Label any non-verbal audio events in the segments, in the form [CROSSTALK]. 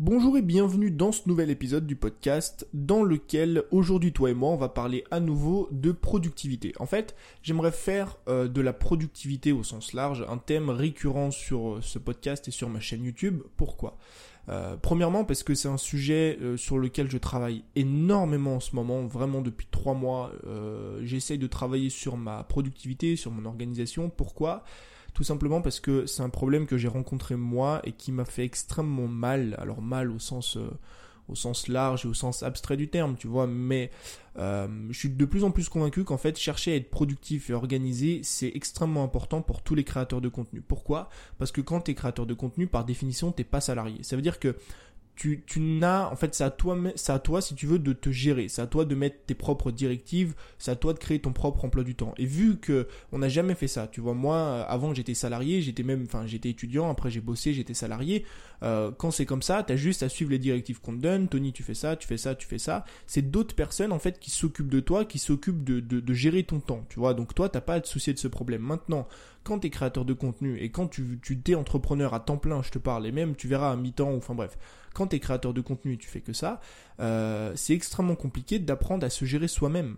Bonjour et bienvenue dans ce nouvel épisode du podcast dans lequel aujourd'hui toi et moi on va parler à nouveau de productivité. En fait, j'aimerais faire euh, de la productivité au sens large un thème récurrent sur euh, ce podcast et sur ma chaîne YouTube. Pourquoi? Euh, Premièrement parce que c'est un sujet sur lequel je travaille énormément en ce moment, vraiment depuis trois mois. J'essaye de travailler sur ma productivité, sur mon organisation. Pourquoi? Tout simplement parce que c'est un problème que j'ai rencontré moi et qui m'a fait extrêmement mal. Alors mal au sens euh, au sens large et au sens abstrait du terme, tu vois, mais euh, je suis de plus en plus convaincu qu'en fait chercher à être productif et organisé, c'est extrêmement important pour tous les créateurs de contenu. Pourquoi? Parce que quand tu es créateur de contenu, par définition, t'es pas salarié. Ça veut dire que tu, tu n'as, en fait, c'est à toi, c'est à toi, si tu veux, de te gérer. C'est à toi de mettre tes propres directives. C'est à toi de créer ton propre emploi du temps. Et vu que on n'a jamais fait ça, tu vois, moi, avant, j'étais salarié, j'étais même, enfin, j'étais étudiant, après j'ai bossé, j'étais salarié. Euh, quand c'est comme ça, t'as juste à suivre les directives qu'on te donne. Tony, tu fais ça, tu fais ça, tu fais ça. C'est d'autres personnes, en fait, qui s'occupent de toi, qui s'occupent de, de, gérer ton temps, tu vois. Donc toi, t'as pas à te soucier de ce problème. Maintenant, quand tu es créateur de contenu et quand tu, tu t'es entrepreneur à temps plein, je te parle, et même tu verras à mi-temps, enfin bref, quand tu es créateur de contenu et tu fais que ça, euh, c'est extrêmement compliqué d'apprendre à se gérer soi-même.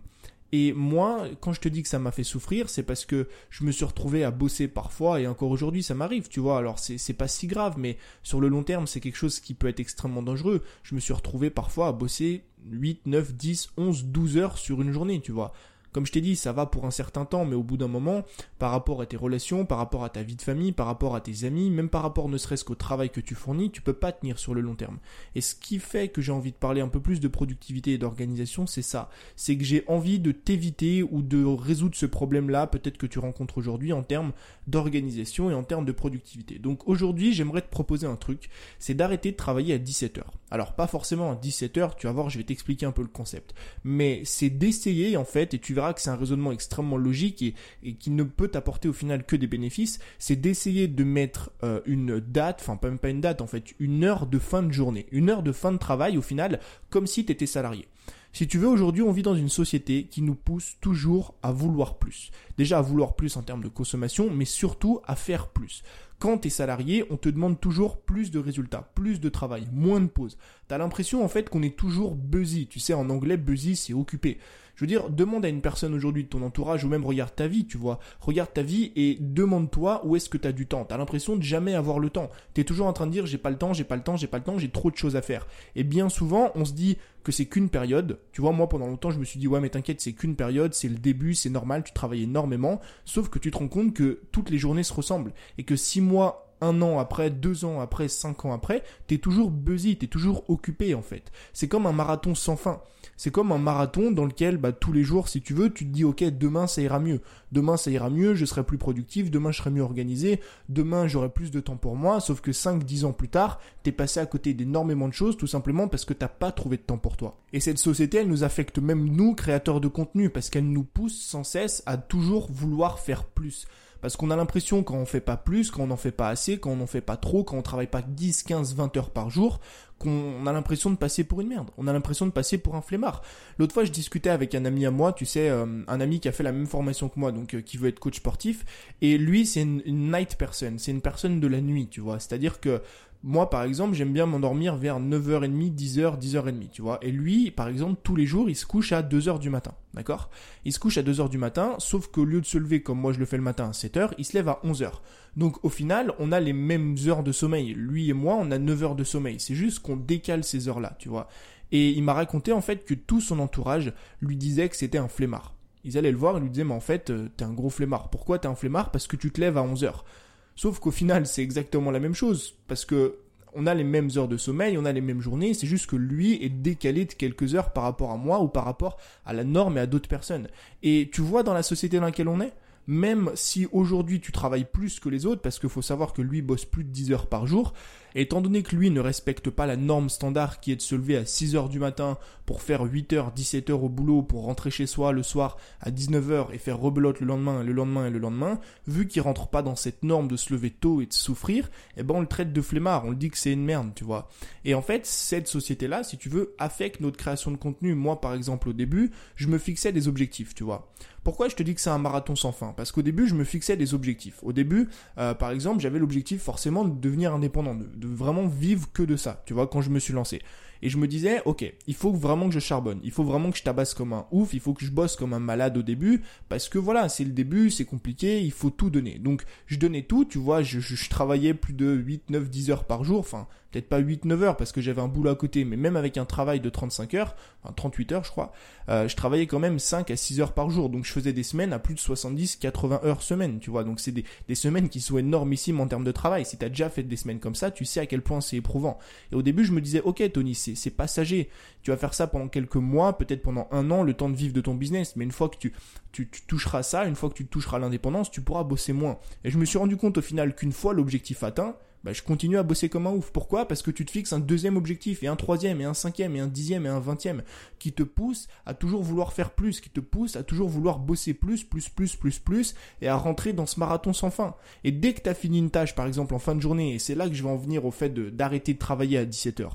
Et moi, quand je te dis que ça m'a fait souffrir, c'est parce que je me suis retrouvé à bosser parfois, et encore aujourd'hui ça m'arrive, tu vois, alors c'est, pas si grave, mais sur le long terme c'est quelque chose qui peut être extrêmement dangereux. Je me suis retrouvé parfois à bosser 8, 9, 10, 11, 12 heures sur une journée, tu vois. Comme je t'ai dit, ça va pour un certain temps, mais au bout d'un moment, par rapport à tes relations, par rapport à ta vie de famille, par rapport à tes amis, même par rapport ne serait-ce qu'au travail que tu fournis, tu peux pas tenir sur le long terme. Et ce qui fait que j'ai envie de parler un peu plus de productivité et d'organisation, c'est ça. C'est que j'ai envie de t'éviter ou de résoudre ce problème-là, peut-être que tu rencontres aujourd'hui en termes d'organisation et en termes de productivité. Donc aujourd'hui, j'aimerais te proposer un truc, c'est d'arrêter de travailler à 17 heures. Alors pas forcément à 17 heures, tu vas voir, je vais t'expliquer un peu le concept. Mais c'est d'essayer en fait, et tu verras que c'est un raisonnement extrêmement logique et, qui ne peut apporter au final que des bénéfices, c'est d'essayer de mettre euh, une date, enfin même pas une date en fait, une heure de fin de journée, une heure de fin de travail au final, comme si tu étais salarié. Si tu veux, aujourd'hui, on vit dans une société qui nous pousse toujours à vouloir plus. Déjà à vouloir plus en termes de consommation, mais surtout à faire plus. Quand tu es salarié, on te demande toujours plus de résultats, plus de travail, moins de pauses. T'as l'impression en fait qu'on est toujours busy. Tu sais, en anglais, busy, c'est occupé. Je veux dire, demande à une personne aujourd'hui de ton entourage ou même regarde ta vie, tu vois. Regarde ta vie et demande-toi où est-ce que tu as du temps. Tu as l'impression de jamais avoir le temps. Tu es toujours en train de dire j'ai pas le temps, j'ai pas le temps, j'ai pas le temps, j'ai trop de choses à faire. Et bien souvent, on se dit que c'est qu'une période. Tu vois, moi pendant longtemps, je me suis dit ouais, mais t'inquiète, c'est qu'une période, c'est le début, c'est normal, tu travailles énormément. Sauf que tu te rends compte que toutes les journées se ressemblent et que six mois un an après, deux ans après, cinq ans après, t'es toujours busy, t'es toujours occupé en fait. C'est comme un marathon sans fin. C'est comme un marathon dans lequel bah, tous les jours, si tu veux, tu te dis ok, demain ça ira mieux. Demain ça ira mieux, je serai plus productif, demain je serai mieux organisé, demain j'aurai plus de temps pour moi, sauf que 5-10 ans plus tard, t'es passé à côté d'énormément de choses tout simplement parce que t'as pas trouvé de temps pour toi. Et cette société, elle nous affecte même nous, créateurs de contenu, parce qu'elle nous pousse sans cesse à toujours vouloir faire plus. Parce qu'on a l'impression quand on fait pas plus, quand on n'en fait pas assez, quand on n'en fait pas trop, quand on travaille pas 10, 15, 20 heures par jour, qu'on a l'impression de passer pour une merde. On a l'impression de passer pour un flemmard. L'autre fois, je discutais avec un ami à moi, tu sais, euh, un ami qui a fait la même formation que moi, donc euh, qui veut être coach sportif. Et lui, c'est une, une night person, c'est une personne de la nuit, tu vois. C'est-à-dire que moi, par exemple, j'aime bien m'endormir vers 9h30, 10h, 10h30, tu vois. Et lui, par exemple, tous les jours, il se couche à 2h du matin, d'accord? Il se couche à 2h du matin, sauf qu'au lieu de se lever comme moi je le fais le matin à 7h, il se lève à 11h. Donc au final, on a les mêmes heures de sommeil. Lui et moi, on a 9 heures de sommeil. C'est juste qu'on décale ces heures-là, tu vois. Et il m'a raconté en fait que tout son entourage lui disait que c'était un flemmard. Ils allaient le voir et lui disaient mais en fait, euh, t'es un gros flemmard. Pourquoi t'es un flemmard? Parce que tu te lèves à 11h. Sauf qu'au final, c'est exactement la même chose. Parce que on a les mêmes heures de sommeil, on a les mêmes journées, c'est juste que lui est décalé de quelques heures par rapport à moi ou par rapport à la norme et à d'autres personnes. Et tu vois dans la société dans laquelle on est, même si aujourd'hui tu travailles plus que les autres, parce qu'il faut savoir que lui bosse plus de 10 heures par jour, étant donné que lui ne respecte pas la norme standard qui est de se lever à 6 heures du matin pour faire 8 heures, 17 heures au boulot, pour rentrer chez soi le soir à 19 heures et faire rebelote le lendemain, le lendemain et le lendemain, vu qu'il rentre pas dans cette norme de se lever tôt et de souffrir, eh ben on le traite de flemmard, on le dit que c'est une merde, tu vois. Et en fait, cette société-là, si tu veux, affecte notre création de contenu. Moi, par exemple, au début, je me fixais des objectifs, tu vois. Pourquoi je te dis que c'est un marathon sans fin? Parce qu'au début, je me fixais des objectifs. Au début, euh, par exemple, j'avais l'objectif forcément de devenir indépendant, de vraiment vivre que de ça, tu vois, quand je me suis lancé. Et je me disais, ok, il faut vraiment que je charbonne, il faut vraiment que je tabasse comme un ouf, il faut que je bosse comme un malade au début, parce que voilà, c'est le début, c'est compliqué, il faut tout donner. Donc je donnais tout, tu vois, je, je, travaillais plus de 8, 9, 10 heures par jour, enfin peut-être pas 8, 9 heures parce que j'avais un boulot à côté, mais même avec un travail de 35 heures, enfin 38 heures je crois, euh, je travaillais quand même 5 à 6 heures par jour. Donc je faisais des semaines à plus de 70, 80 heures semaine, tu vois. Donc c'est des, semaines qui sont énormissimes en termes de travail. Si tu as déjà fait des semaines comme ça, tu sais à quel point c'est éprouvant. Et au début je me disais, ok Tony, c'est passager. Tu vas faire ça pendant quelques mois, peut-être pendant un an, le temps de vivre de ton business. Mais une fois que tu toucheras ça, une fois que tu toucheras l'indépendance, tu pourras bosser moins. Et je me suis rendu compte au final qu'une fois l'objectif atteint, bah, je continue à bosser comme un ouf. Pourquoi? Parce que tu te fixes un deuxième objectif, et un troisième, et un cinquième, et un dixième, et un vingtième, qui te pousse à toujours vouloir faire plus, qui te pousse à toujours vouloir bosser plus, plus, plus, plus, plus, et à rentrer dans ce marathon sans fin. Et dès que tu as fini une tâche, par exemple en fin de journée, et c'est là que je vais en venir au fait d'arrêter de, travailler à 17h.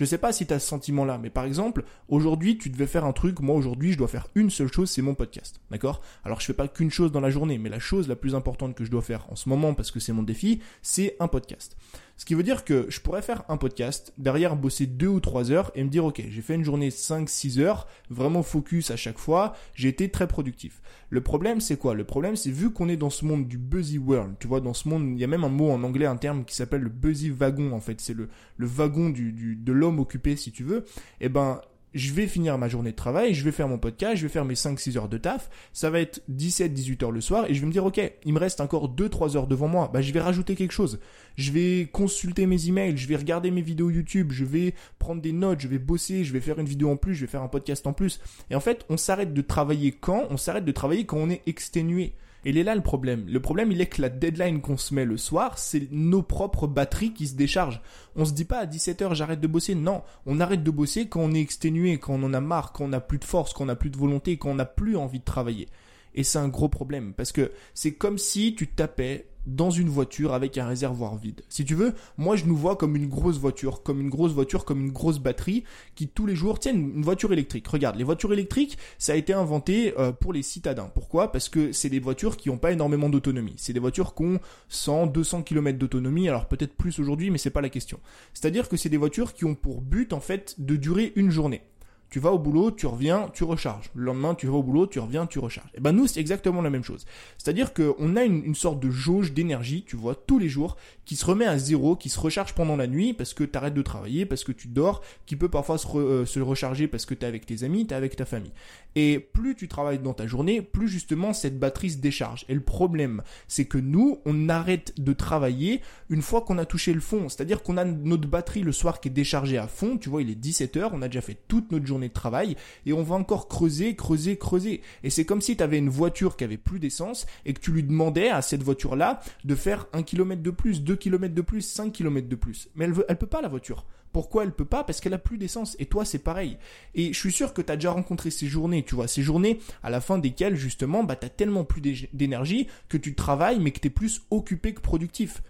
Je sais pas si tu as ce sentiment-là, mais par exemple, aujourd'hui, tu devais faire un truc, moi aujourd'hui, je dois faire une seule chose, c'est mon podcast. D'accord? Alors je fais pas qu'une chose dans la journée, mais la chose la plus importante que je dois faire en ce moment, parce que c'est mon défi, c'est un podcast. Ce qui veut dire que je pourrais faire un podcast, derrière bosser deux ou trois heures et me dire, ok, j'ai fait une journée 5-6 heures, vraiment focus à chaque fois, j'ai été très productif. Le problème, c'est quoi? Le problème, c'est vu qu'on est dans ce monde du busy world, tu vois, dans ce monde, il y a même un mot en anglais, un terme qui s'appelle le busy wagon, en fait, c'est le, le wagon du, du, de l'homme occupé, si tu veux. Et eh ben, je vais finir ma journée de travail, je vais faire mon podcast, je vais faire mes 5-6 heures de taf, ça va être 17-18 heures le soir, et je vais me dire, ok, il me reste encore 2-3 heures devant moi, bah je vais rajouter quelque chose. Je vais consulter mes emails, je vais regarder mes vidéos YouTube, je vais prendre des notes, je vais bosser, je vais faire une vidéo en plus, je vais faire un podcast en plus. Et en fait, on s'arrête de travailler quand On s'arrête de travailler quand on est exténué. Et il est là le problème. Le problème, il est que la deadline qu'on se met le soir, c'est nos propres batteries qui se déchargent. On se dit pas à 17h j'arrête de bosser. Non, on arrête de bosser quand on est exténué, quand on en a marre, quand on n'a plus de force, quand on n'a plus de volonté, quand on n'a plus envie de travailler. Et c'est un gros problème parce que c'est comme si tu tapais dans une voiture avec un réservoir vide. Si tu veux, moi je nous vois comme une grosse voiture, comme une grosse voiture, comme une grosse batterie qui tous les jours tiennent une voiture électrique. Regarde, les voitures électriques, ça a été inventé euh, pour les citadins. Pourquoi? Parce que c'est des voitures qui n'ont pas énormément d'autonomie. C'est des voitures qui ont 100, 200 km d'autonomie, alors peut-être plus aujourd'hui, mais c'est pas la question. C'est-à-dire que c'est des voitures qui ont pour but en fait de durer une journée. Tu vas au boulot, tu reviens, tu recharges. Le lendemain, tu vas au boulot, tu reviens, tu recharges. Et eh ben nous, c'est exactement la même chose. C'est-à-dire qu'on a une, sorte de jauge d'énergie, tu vois, tous les jours, qui se remet à zéro, qui se recharge pendant la nuit parce que tu arrêtes de travailler, parce que tu dors, qui peut parfois se, euh, se recharger parce que tu es avec tes amis, tu es avec ta famille. Et plus tu travailles dans ta journée, plus justement cette batterie se décharge. Et le problème, c'est que nous, on arrête de travailler une fois qu'on a touché le fond. C'est-à-dire qu'on a notre batterie le soir qui est déchargée à fond. Tu vois, il est 17h, on a déjà fait toute notre journée de travail et on va encore creuser, creuser, creuser. Et c'est comme si tu avais une voiture qui avait plus d'essence et que tu lui demandais à cette voiture-là de faire un kilomètre de plus, deux kilomètres de plus, cinq kilomètres de plus. Mais elle veut, elle peut pas la voiture. Pourquoi elle peut pas? Parce qu'elle a plus d'essence. Et toi, c'est pareil. Et je suis sûr que tu as déjà rencontré ces journées, tu vois, ces journées à la fin desquelles, justement, bah, tu as tellement plus d'énergie que tu travailles, mais que tu es plus occupé que productif.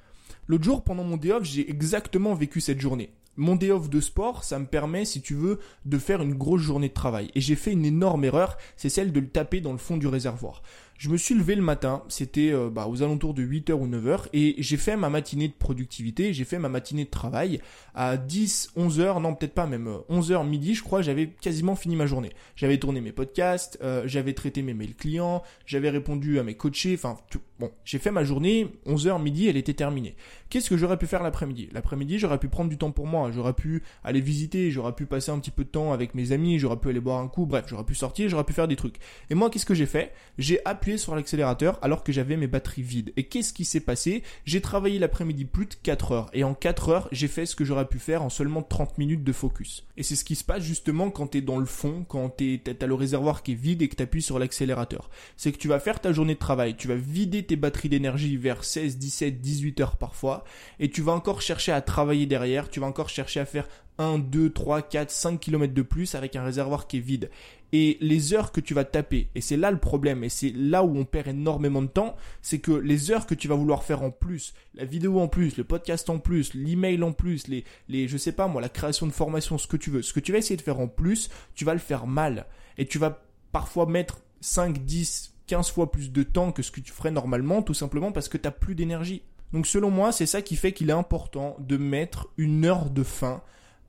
L'autre jour, pendant mon day off, j'ai exactement vécu cette journée mon day off de sport, ça me permet, si tu veux, de faire une grosse journée de travail. Et j'ai fait une énorme erreur, c'est celle de le taper dans le fond du réservoir. Je me suis levé le matin, c'était euh, bah, aux alentours de 8h ou 9h, et j'ai fait ma matinée de productivité, j'ai fait ma matinée de travail à 10, 11h, non peut-être pas même 11h euh, midi, je crois, j'avais quasiment fini ma journée. J'avais tourné mes podcasts, euh, j'avais traité mes mails clients, j'avais répondu à mes coachés, enfin bon, j'ai fait ma journée, 11h midi, elle était terminée. Qu'est-ce que j'aurais pu faire l'après-midi? L'après-midi, j'aurais pu prendre du temps pour moi, j'aurais pu aller visiter, j'aurais pu passer un petit peu de temps avec mes amis, j'aurais pu aller boire un coup, bref, j'aurais pu sortir, j'aurais pu faire des trucs. Et moi, qu'est-ce que j'ai fait? J'ai appuyé sur l'accélérateur alors que j'avais mes batteries vides. Et qu'est-ce qui s'est passé? J'ai travaillé l'après-midi plus de 4 heures. Et en 4 heures, j'ai fait ce que j'aurais pu faire en seulement 30 minutes de focus. Et c'est ce qui se passe justement quand tu es dans le fond, quand tu as le réservoir qui est vide et que tu appuies sur l'accélérateur. C'est que tu vas faire ta journée de travail, tu vas vider tes batteries d'énergie vers 16, 17, 18 heures parfois. Et tu vas encore chercher à travailler derrière, tu vas encore chercher à faire 1, 2, 3, 4, 5 km de plus avec un réservoir qui est vide et les heures que tu vas taper, et c'est là le problème, et c'est là où on perd énormément de temps, c'est que les heures que tu vas vouloir faire en plus, la vidéo en plus, le podcast en plus, l'email en plus, les, les, je sais pas moi, la création de formation, ce que tu veux, ce que tu vas essayer de faire en plus, tu vas le faire mal. Et tu vas parfois mettre 5, 10, 15 fois plus de temps que ce que tu ferais normalement, tout simplement parce que tu n'as plus d'énergie Donc selon moi, c'est ça qui fait qu'il est important de mettre une heure de fin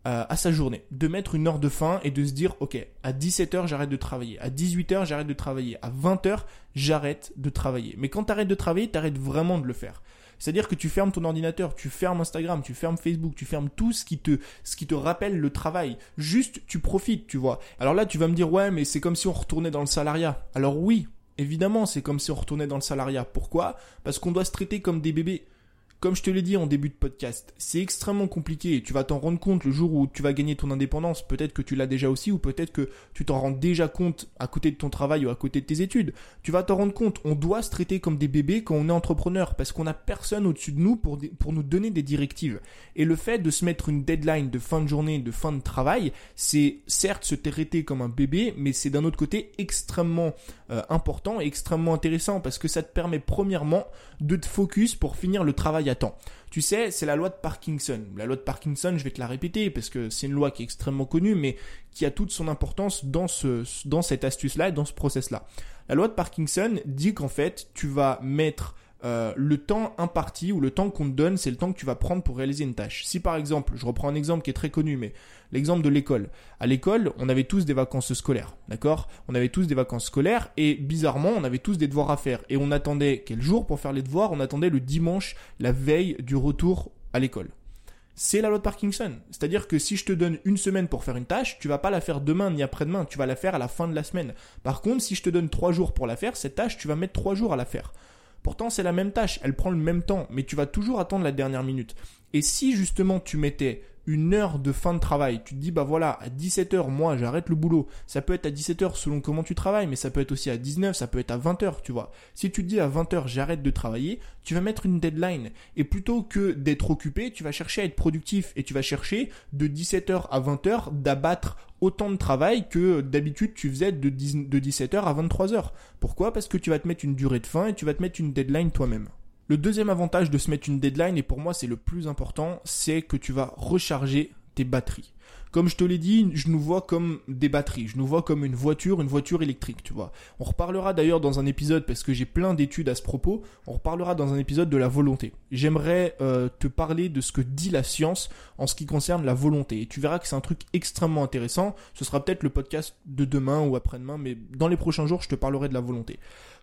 à sa journée, de mettre une heure de fin et de se dire, ok, à 17h j'arrête de travailler, à 18h j'arrête de travailler, à 20h j'arrête de travailler. Mais quand tu arrêtes de travailler, tu arrêtes vraiment de le faire. C'est-à-dire que tu fermes ton ordinateur, tu fermes Instagram, tu fermes Facebook, tu fermes tout ce qui te, ce qui te rappelle le travail. Juste, tu profites, tu vois. Alors là, tu vas me dire, ouais, mais c'est comme si on retournait dans le salariat. Alors oui, évidemment, c'est comme si on retournait dans le salariat. Pourquoi? Parce qu'on doit se traiter comme des bébés. Comme je te l'ai dit en début de podcast, c'est extrêmement compliqué et tu vas t'en rendre compte le jour où tu vas gagner ton indépendance. Peut-être que tu l'as déjà aussi ou peut-être que tu t'en rends déjà compte à côté de ton travail ou à côté de tes études. Tu vas t'en rendre compte. On doit se traiter comme des bébés quand on est entrepreneur parce qu'on n'a personne au-dessus de nous pour, pour nous donner des directives. Et le fait de se mettre une deadline de fin de journée, de fin de travail, c'est certes se traiter comme un bébé, mais c'est d'un autre côté extrêmement euh, important et extrêmement intéressant parce que ça te permet premièrement de te focus pour finir le travail à temps. Tu sais, c'est la loi de Parkinson. La loi de Parkinson, je vais te la répéter parce que c'est une loi qui est extrêmement connue, mais qui a toute son importance dans ce, dans cette astuce-là et dans ce process-là. La loi de Parkinson dit qu'en fait, tu vas mettre euh, le temps imparti ou le temps qu'on te donne, c'est le temps que tu vas prendre pour réaliser une tâche. Si par exemple, je reprends un exemple qui est très connu, mais l'exemple de l'école. À l'école, on avait tous des vacances scolaires, d'accord? On avait tous des vacances scolaires et bizarrement, on avait tous des devoirs à faire. Et on attendait quel jour pour faire les devoirs? On attendait le dimanche, la veille du retour à l'école. C'est la loi de Parkinson. C'est-à-dire que si je te donne une semaine pour faire une tâche, tu vas pas la faire demain ni après-demain, tu vas la faire à la fin de la semaine. Par contre, si je te donne trois jours pour la faire, cette tâche, tu vas mettre trois jours à la faire. Pourtant, c'est la même tâche, elle prend le même temps, mais tu vas toujours attendre la dernière minute. Et si justement tu mettais une heure de fin de travail, tu te dis bah voilà, à 17h moi j'arrête le boulot. Ça peut être à 17h selon comment tu travailles, mais ça peut être aussi à 19, ça peut être à 20h, tu vois. Si tu te dis à 20h j'arrête de travailler, tu vas mettre une deadline et plutôt que d'être occupé, tu vas chercher à être productif et tu vas chercher de 17h à 20h d'abattre autant de travail que d'habitude tu faisais de, 17h à 23h. Pourquoi? Parce que tu vas te mettre une durée de fin et tu vas te mettre une deadline toi-même. Le deuxième avantage de se mettre une deadline, et pour moi c'est le plus important, c'est que tu vas recharger tes batteries. Comme je te l'ai dit, je nous vois comme des batteries, je nous vois comme une voiture, une voiture électrique, tu vois. On reparlera d'ailleurs dans un épisode, parce que j'ai plein d'études à ce propos, on reparlera dans un épisode de la volonté. J'aimerais euh, te parler de ce que dit la science en ce qui concerne la volonté. Et tu verras que c'est un truc extrêmement intéressant. Ce sera peut-être le podcast de demain ou après-demain, mais dans les prochains jours, je te parlerai de la volonté.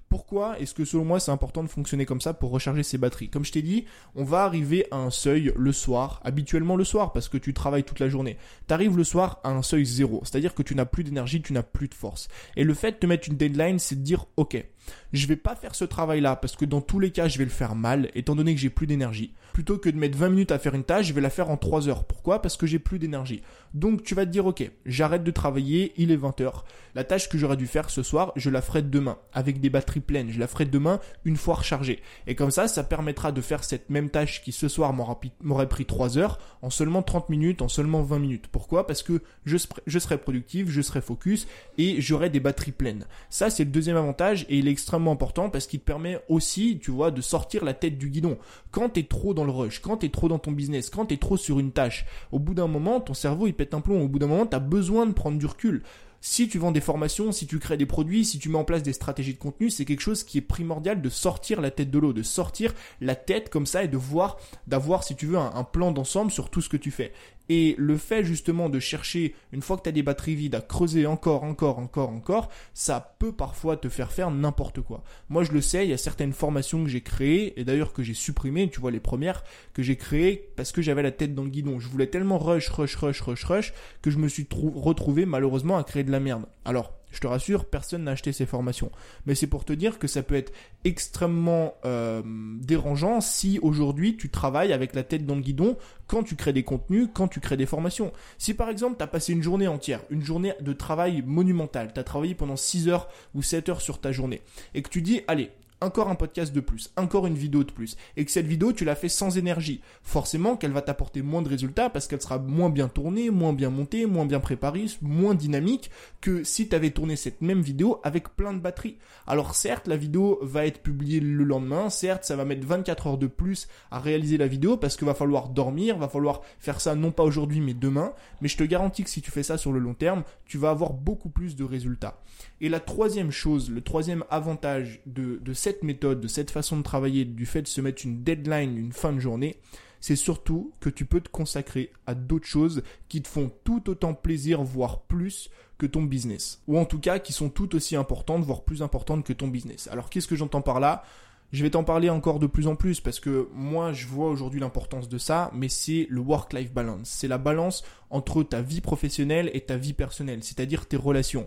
Pourquoi est-ce que selon moi c'est important de fonctionner comme ça pour recharger ses batteries? Comme je t'ai dit, on va arriver à un seuil le soir, habituellement le soir parce que tu travailles toute la journée. Tu arrives le soir à un seuil zéro, c'est-à-dire que tu n'as plus d'énergie, tu n'as plus de force. Et le fait de te mettre une deadline, c'est de dire ok, je vais pas faire ce travail-là parce que dans tous les cas, je vais le faire mal, étant donné que j'ai plus d'énergie. Plutôt que de mettre 20 minutes à faire une tâche, je vais la faire en 3 heures. Pourquoi? Parce que j'ai plus d'énergie. Donc tu vas te dire, ok, j'arrête de travailler, il est 20 heures. La tâche que j'aurais dû faire ce soir, je la ferai demain, avec des batteries pleines. Je la ferai demain une fois rechargée. Et comme ça, ça permettra de faire cette même tâche qui ce soir m'aurait pris 3 heures en seulement 30 minutes, en seulement 20 minutes. Pourquoi? Parce que je, je serai productif, je serai focus et j'aurai des batteries pleines. Ça, c'est le deuxième avantage et il est extrêmement important parce qu'il te permet aussi, tu vois, de sortir la tête du guidon. Quand tu es trop dans le rush, quand tu es trop dans ton business, quand tu es trop sur une tâche, au bout d'un moment, ton cerveau il pète un plomb. Au bout d'un moment, tu as besoin de prendre du recul si tu vends des formations, si tu crées des produits, si tu mets en place des stratégies de contenu, c'est quelque chose qui est primordial de sortir la tête de l'eau, de sortir la tête comme ça et de voir, d'avoir, si tu veux, un plan d'ensemble sur tout ce que tu fais. Et le fait justement de chercher, une fois que tu as des batteries vides, à creuser encore, encore, encore, encore, ça peut parfois te faire faire n'importe quoi. Moi je le sais, il y a certaines formations que j'ai créées, et d'ailleurs que j'ai supprimées, tu vois les premières, que j'ai créées parce que j'avais la tête dans le guidon. Je voulais tellement rush, rush, rush, rush, rush, que je me suis retrouvé malheureusement à créer de la merde. Alors, je te rassure, personne n'a acheté ces formations. Mais c'est pour te dire que ça peut être extrêmement euh, dérangeant si aujourd'hui tu travailles avec la tête dans le guidon quand tu crées des contenus, quand tu crées des formations. Si par exemple tu as passé une journée entière, une journée de travail monumental, tu as travaillé pendant 6 heures ou 7 heures sur ta journée, et que tu dis, allez, encore un podcast de plus, encore une vidéo de plus, et que cette vidéo tu l'as fait sans énergie, forcément qu'elle va t'apporter moins de résultats parce qu'elle sera moins bien tournée, moins bien montée, moins bien préparée, moins dynamique que si tu avais tourné cette même vidéo avec plein de batterie. Alors certes, la vidéo va être publiée le lendemain, certes, ça va mettre 24 heures de plus à réaliser la vidéo parce qu'il va falloir dormir, va falloir faire ça non pas aujourd'hui mais demain, mais je te garantis que si tu fais ça sur le long terme, tu vas avoir beaucoup plus de résultats. Et la troisième chose, le troisième avantage de, de cette cette méthode, de cette façon de travailler, du fait de se mettre une deadline, une fin de journée, c'est surtout que tu peux te consacrer à d'autres choses qui te font tout autant plaisir, voire plus que ton business. Ou en tout cas qui sont tout aussi importantes, voire plus importantes que ton business. Alors qu'est-ce que j'entends par là? Je vais t'en parler encore de plus en plus parce que moi je vois aujourd'hui l'importance de ça, mais c'est le work-life balance. C'est la balance entre ta vie professionnelle et ta vie personnelle, c'est-à-dire tes relations.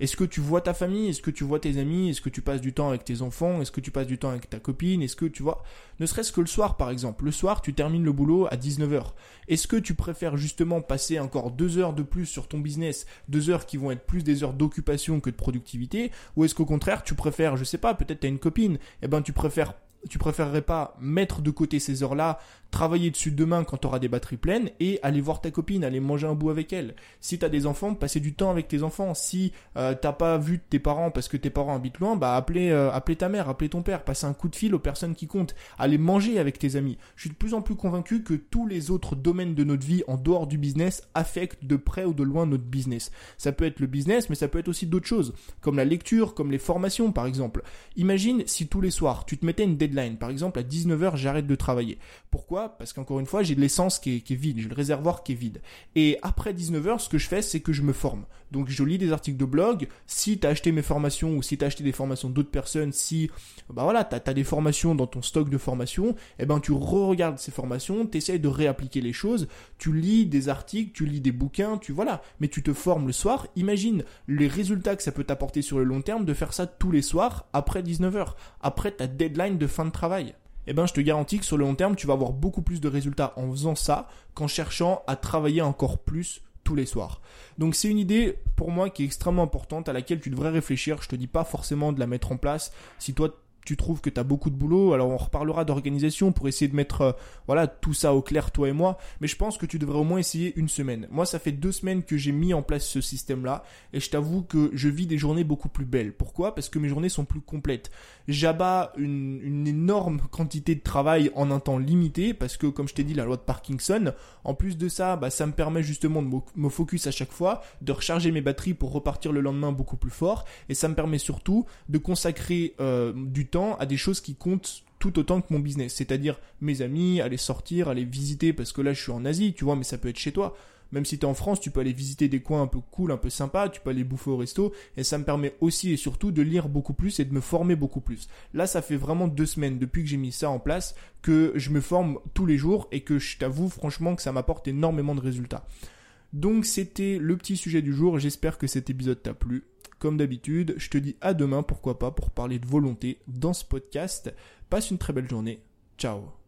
Est-ce que tu vois ta famille? Est-ce que tu vois tes amis? Est-ce que tu passes du temps avec tes enfants? Est-ce que tu passes du temps avec ta copine? Est-ce que tu vois Ne serait-ce que le soir par exemple. Le soir, tu termines le boulot à 19h. Est-ce que tu préfères justement passer encore deux heures de plus sur ton business, deux heures qui vont être plus des heures d'occupation que de productivité? Ou est-ce qu'au contraire, tu préfères, je sais pas, peut-être tu as une copine, eh ben tu préfères tu préférerais pas mettre de côté ces heures-là, travailler dessus demain quand tu auras des batteries pleines et aller voir ta copine, aller manger un bout avec elle. Si tu as des enfants, passer du temps avec tes enfants. Si euh, t'as pas vu tes parents parce que tes parents habitent loin, bah appeler, euh, appeler ta mère, appeler ton père, passer un coup de fil aux personnes qui comptent, aller manger avec tes amis. Je suis de plus en plus convaincu que tous les autres domaines de notre vie en dehors du business affectent de près ou de loin notre business. Ça peut être le business, mais ça peut être aussi d'autres choses, comme la lecture, comme les formations par exemple. Imagine si tous les soirs tu te mettais une deadline par exemple, à 19h, j'arrête de travailler. Pourquoi? Parce qu'encore une fois, j'ai de l'essence qui est, vide, j'ai le réservoir qui est vide. Et après 19h, ce que je fais, c'est que je me forme. Donc je lis des articles de blog. Si tu as acheté mes formations ou si tu as acheté des formations d'autres personnes, si bah voilà, tu as, des formations dans ton stock de formations, eh ben tu re-regardes ces formations, tu essayes de réappliquer les choses, tu lis des articles, tu lis des bouquins, tu voilà, mais tu te formes le soir. Imagine les résultats que ça peut t'apporter sur le long terme de faire ça tous les soirs après 19h, après ta deadline de fin de travail, eh ben, je te garantis que sur le long terme, tu vas avoir beaucoup plus de résultats en faisant ça qu'en cherchant à travailler encore plus tous les soirs. Donc c'est une idée pour moi qui est extrêmement importante à laquelle tu devrais réfléchir. Je te dis pas forcément de la mettre en place. Si toi tu trouves que tu as beaucoup de boulot, alors on reparlera d'organisation pour essayer de mettre euh, voilà tout ça au clair toi et moi, mais je pense que tu devrais au moins essayer une semaine. Moi ça fait deux semaines que j'ai mis en place ce système là et je t'avoue que je vis des journées beaucoup plus belles. Pourquoi? Parce que mes journées sont plus complètes. J'abats une, énorme [LAUGHS] quantité de travail en un temps limité parce que comme je t'ai dit la loi de Parkinson, en plus de ça, bah, ça me permet justement de me focus à chaque fois, de recharger mes batteries pour repartir le lendemain beaucoup plus fort et ça me permet surtout de consacrer euh, du temps à des choses qui comptent tout autant que mon business, c'est-à-dire mes amis, aller sortir, aller visiter, parce que là je suis en Asie, tu vois, mais ça peut être chez toi. Même si tu en France, tu peux aller visiter des coins un peu cool, un peu sympas, tu peux aller bouffer au resto, et ça me permet aussi et surtout de lire beaucoup plus et de me former beaucoup plus. Là, ça fait vraiment deux semaines depuis que j'ai mis ça en place que je me forme tous les jours et que je t'avoue franchement que ça m'apporte énormément de résultats. Donc c'était le petit sujet du jour, j'espère que cet épisode t'a plu. Comme d'habitude, je te dis à demain, pourquoi pas, pour parler de volonté dans ce podcast. Passe une très belle journée. Ciao